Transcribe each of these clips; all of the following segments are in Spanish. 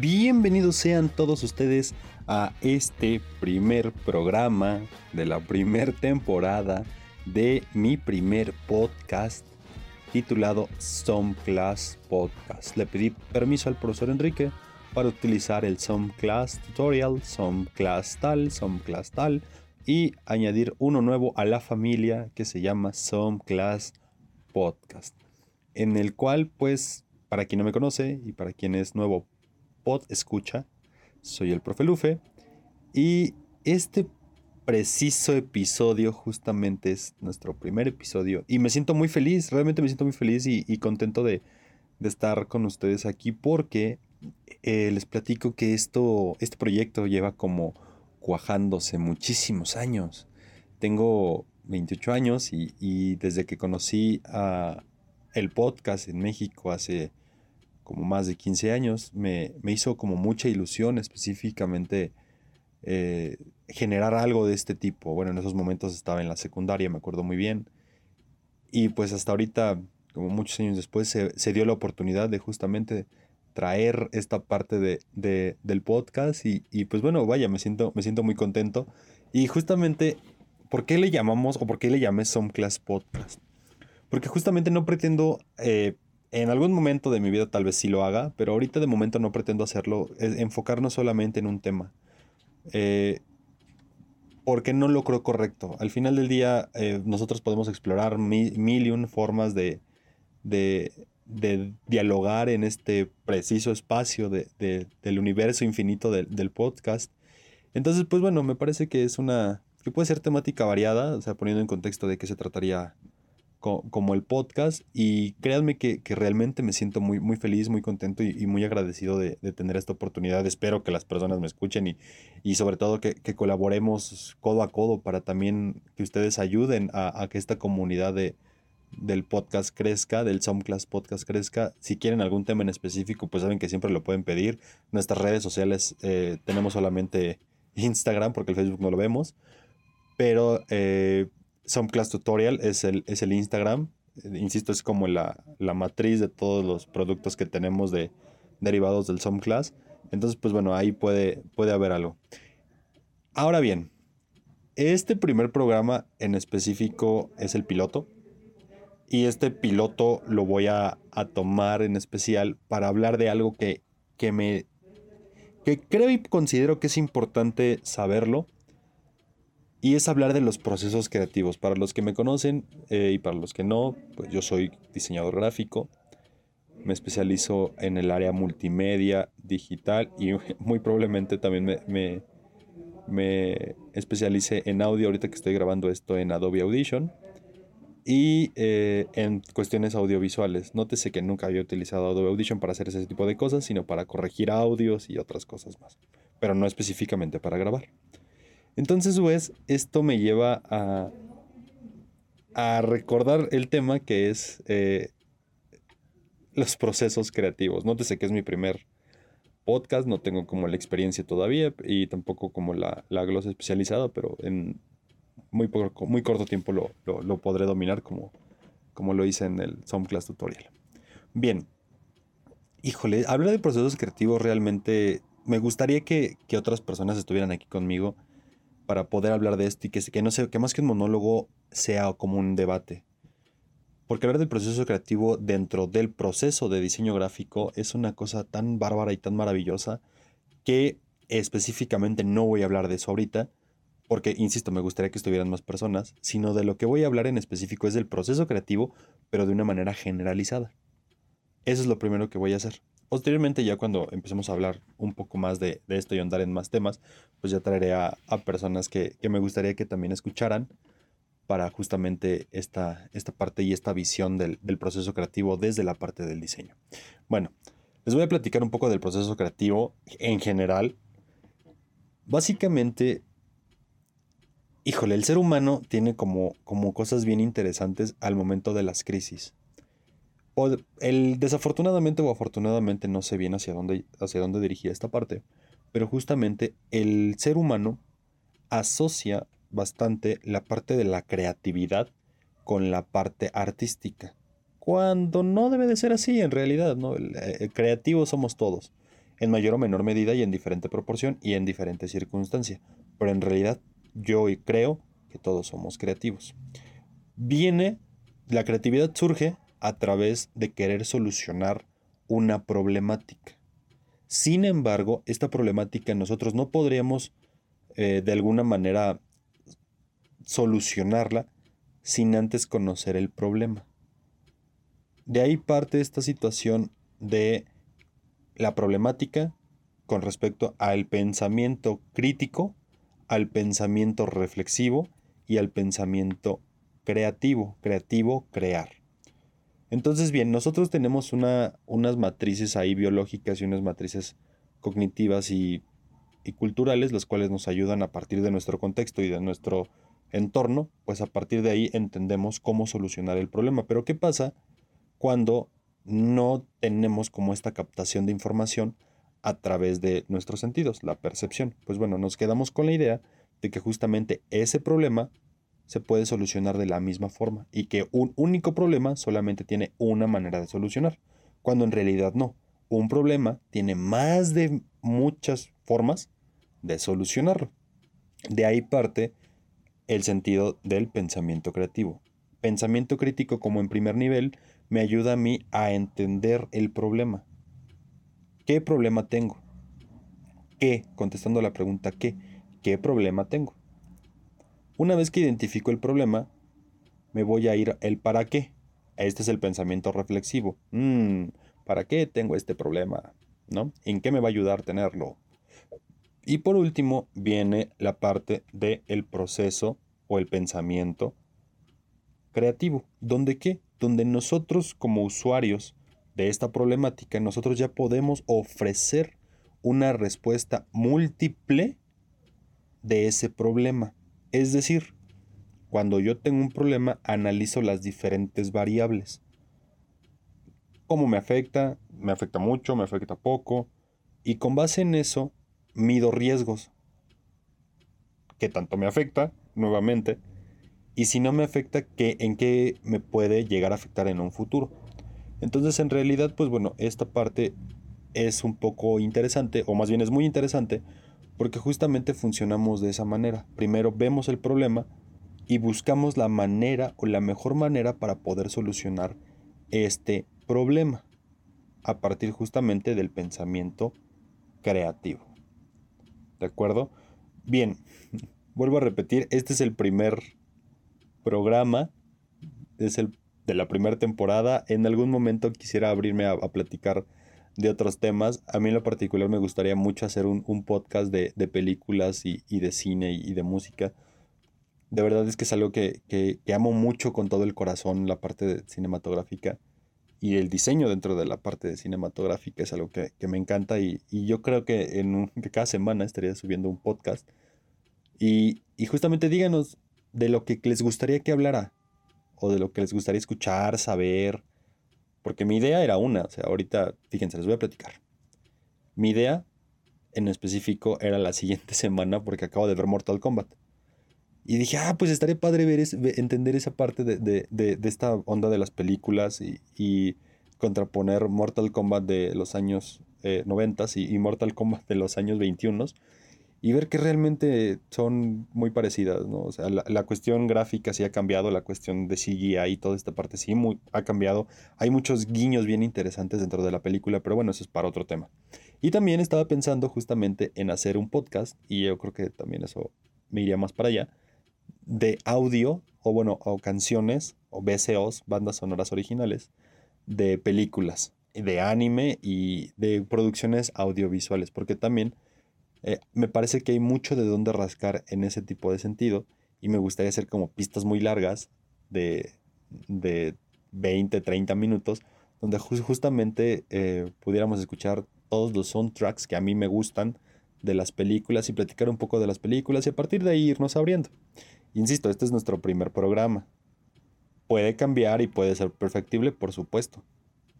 Bienvenidos sean todos ustedes a este primer programa de la primer temporada de mi primer podcast titulado Some Class Podcast. Le pedí permiso al profesor Enrique para utilizar el Some Class Tutorial, Some Class tal, Class tal y añadir uno nuevo a la familia que se llama Some Class Podcast, en el cual pues para quien no me conoce y para quien es nuevo pod escucha, soy el profe Lufe. Y este preciso episodio justamente es nuestro primer episodio. Y me siento muy feliz, realmente me siento muy feliz y, contento de, estar con ustedes aquí porque eh, les platico que esto, este proyecto lleva como cuajándose muchísimos años. Tengo 28 años y, desde que conocí a el podcast en México hace como más de 15 años, me, hizo como mucha ilusión específicamente eh, generar algo de este tipo. Bueno, en esos momentos estaba en la secundaria, me acuerdo muy bien. Y pues hasta ahorita, como muchos años después, se, dio la oportunidad de justamente traer esta parte de, del podcast y, pues bueno, vaya, me siento, me siento muy contento. Y justamente, ¿por qué le llamamos o por qué le llamé Some Class Podcast? Porque justamente no pretendo, eh, en algún momento de mi vida tal vez sí lo haga, pero ahorita de momento no pretendo hacerlo, enfocarnos solamente en un tema. Eh, porque no lo creo correcto. Al final del día, eh, nosotros podemos explorar mil, y un formas de, de, dialogar en este preciso espacio del universo infinito del podcast. Entonces, pues bueno, me parece que es una. que puede ser temática variada, o sea, poniendo en contexto de qué se trataría como el podcast y créanme que, realmente me siento muy, muy feliz, muy contento y, muy agradecido de, tener esta oportunidad. Espero que las personas me escuchen y, y sobre todo que, colaboremos codo a codo para también que ustedes ayuden a, que esta comunidad de, del podcast crezca, del Someclass Podcast crezca. Si quieren algún tema en específico, pues saben que siempre lo pueden pedir. Nuestras redes sociales eh, tenemos solamente Instagram porque el Facebook no lo vemos. Pero eh, Class Tutorial es el, es el Instagram. Insisto, es como la, matriz de todos los productos que tenemos de, derivados del Class. Entonces, pues bueno, ahí puede, puede haber algo. Ahora bien, este primer programa en específico es el piloto. Y este piloto lo voy a, tomar en especial para hablar de algo que, que me que creo y considero que es importante saberlo y es hablar de los procesos creativos. Para los que me conocen eh, y para los que no, pues yo soy diseñador gráfico, me especializo en el área multimedia, digital y muy probablemente también me, me, me especialice en audio ahorita que estoy grabando esto en Adobe Audition y eh, en cuestiones audiovisuales. Nótese que nunca había utilizado Adobe Audition para hacer ese tipo de cosas, sino para corregir audios y otras cosas más, pero no específicamente para grabar. Entonces, pues, esto me lleva a, a recordar el tema que es eh, los procesos creativos. Nótese que es mi primer podcast, no tengo como la experiencia todavía y tampoco como la, la glosa especializada, pero en muy, muy corto tiempo lo, podré dominar como, como lo hice en el Class Tutorial. Bien, híjole, hablar de procesos creativos realmente me gustaría que, que otras personas estuvieran aquí conmigo para poder hablar de esto y que, no sea, que más que un monólogo sea como un debate. Porque hablar del proceso creativo dentro del proceso de diseño gráfico es una cosa tan bárbara y tan maravillosa que específicamente no voy a hablar de eso ahorita, porque, insisto, me gustaría que estuvieran más personas, sino de lo que voy a hablar en específico es del proceso creativo, pero de una manera generalizada. Eso es lo primero que voy a hacer. Posteriormente, ya cuando empecemos a hablar un poco más de, esto y andar en más temas, pues ya traeré a, personas que, me gustaría que también escucharan para justamente esta, esta parte y esta visión del, proceso creativo desde la parte del diseño. Bueno, les voy a platicar un poco del proceso creativo en general. Básicamente, híjole, el ser humano tiene como, como cosas bien interesantes al momento de las crisis o el desafortunadamente o afortunadamente no sé bien hacia dónde, hacia dónde dirigía esta parte, pero justamente el ser humano asocia bastante la parte de la creatividad con la parte artística. Cuando no debe de ser así en realidad, ¿no? Creativo somos todos. en mayor o menor medida y en diferente proporción y en diferente circunstancia. Pero en realidad yo creo que todos somos creativos. Viene, la creatividad surge a través de querer solucionar una problemática. Sin embargo, esta problemática nosotros no podríamos eh, de alguna manera solucionarla sin antes conocer el problema. De ahí parte esta situación de la problemática con respecto al pensamiento crítico, al pensamiento reflexivo y al pensamiento creativo, creativo, crear. Entonces, bien, nosotros tenemos una, unas matrices ahí biológicas y unas matrices cognitivas y, y culturales, las cuales nos ayudan a partir de nuestro contexto y de nuestro entorno, pues a partir de ahí entendemos cómo solucionar el problema. Pero ¿qué pasa cuando no tenemos como esta captación de información a través de nuestros sentidos, la percepción? Pues bueno, nos quedamos con la idea de que justamente ese problema se puede solucionar de la misma forma y que un único problema solamente tiene una manera de solucionar, cuando en realidad no. Un problema tiene más de muchas formas de solucionarlo. De ahí parte el sentido del pensamiento creativo. Pensamiento crítico como en primer nivel me ayuda a mí a entender el problema. ¿Qué problema tengo? ¿Qué? Contestando la pregunta ¿qué? ¿Qué problema tengo? Una vez que identifico el problema, me voy a ir el para qué. Este es el pensamiento reflexivo. Mm, ¿Para qué tengo este problema? ¿No? ¿En qué me va a ayudar tenerlo? Y por último viene la parte del el proceso o el pensamiento creativo. ¿Dónde qué? Donde nosotros como usuarios de esta problemática, nosotros ya podemos ofrecer una respuesta múltiple de ese problema. Es decir, cuando yo tengo un problema, analizo las diferentes variables. ¿Cómo me afecta? ¿Me afecta mucho? ¿Me afecta poco? Y con base en eso, mido riesgos. ¿Qué tanto me afecta? Nuevamente. Y si no me afecta, ¿qué, ¿en qué me puede llegar a afectar en un futuro? Entonces, en realidad, pues bueno, esta parte es un poco interesante, o más bien es muy interesante, porque justamente funcionamos de esa manera. Primero vemos el problema y buscamos la manera o la mejor manera para poder solucionar este problema a partir justamente del pensamiento creativo. ¿De acuerdo? Bien, vuelvo a repetir, este es el primer programa, es el de la primera temporada. En algún momento quisiera abrirme a, platicar de otros temas. A mí en lo particular me gustaría mucho hacer un, podcast de, películas y, de cine y, de música. De verdad es que es algo que, que, amo mucho con todo el corazón, la parte cinematográfica y el diseño dentro de la parte de cinematográfica es algo que, me encanta y, yo creo que en cada semana estaría subiendo un podcast. Y, justamente díganos de lo que les gustaría que hablara o de lo que les gustaría escuchar, saber. Porque mi idea era una, o sea, ahorita, fíjense, les voy a platicar. Mi idea en específico era la siguiente semana porque acabo de ver Mortal Kombat. Y dije, ah, pues estaría padre ver entender esa parte de, esta onda de las películas y, contraponer Mortal Kombat de los años eh, 90 y, Mortal Kombat de los años 21 y ver que realmente son muy parecidas, ¿no? O sea, la, cuestión gráfica sí ha cambiado, la cuestión de CGI y toda esta parte sí muy, ha cambiado. Hay muchos guiños bien interesantes dentro de la película, pero bueno, eso es para otro tema. Y también estaba pensando justamente en hacer un podcast y yo creo que también eso me iría más para allá de audio, o bueno, o canciones, o BCOs, bandas sonoras originales, de películas, de anime y de producciones audiovisuales, porque también eh, me parece que hay mucho de dónde rascar en ese tipo de sentido y me gustaría hacer como pistas muy largas de, de 20, 30 minutos, donde justamente eh, pudiéramos escuchar todos los soundtracks que a mí me gustan de las películas y platicar un poco de las películas y a partir de ahí irnos abriendo. Insisto, este es nuestro primer programa. Puede cambiar y puede ser perfectible, por supuesto.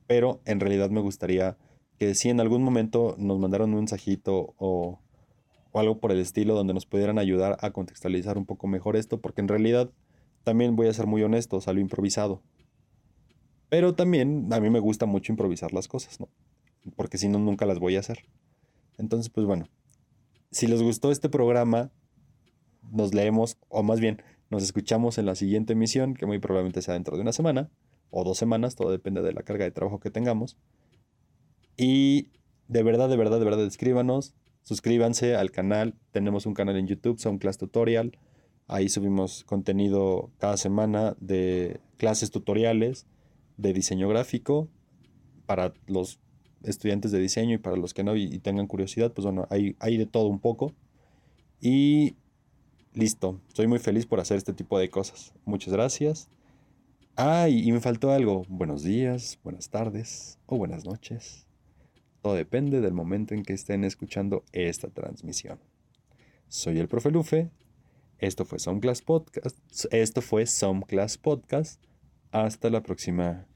Pero en realidad me gustaría que si en algún momento nos mandaron un mensajito o, o algo por el estilo donde nos pudieran ayudar a contextualizar un poco mejor esto, porque en realidad también voy a ser muy honesto, salió improvisado. Pero también a mí me gusta mucho improvisar las cosas, ¿no? Porque si no, nunca las voy a hacer. Entonces, pues bueno, si les gustó este programa, nos leemos, o más bien, nos escuchamos en la siguiente emisión, que muy probablemente sea dentro de una semana o dos semanas, todo depende de la carga de trabajo que tengamos. Y de verdad, de verdad, de verdad, escríbanos, suscríbanse al canal. Tenemos un canal en YouTube, Class Tutorial. Ahí subimos contenido cada semana de clases tutoriales de diseño gráfico para los estudiantes de diseño y para los que no y, tengan curiosidad, pues bueno, hay, hay de todo un poco. Y listo, estoy muy feliz por hacer este tipo de cosas. Muchas gracias. Ah, y, me faltó algo. Buenos días, buenas tardes o buenas noches. Todo depende del momento en que estén escuchando esta transmisión. Soy el profe Lufe. Esto fue Some Class Podcast. Esto fue Some Class Podcast. Hasta la próxima.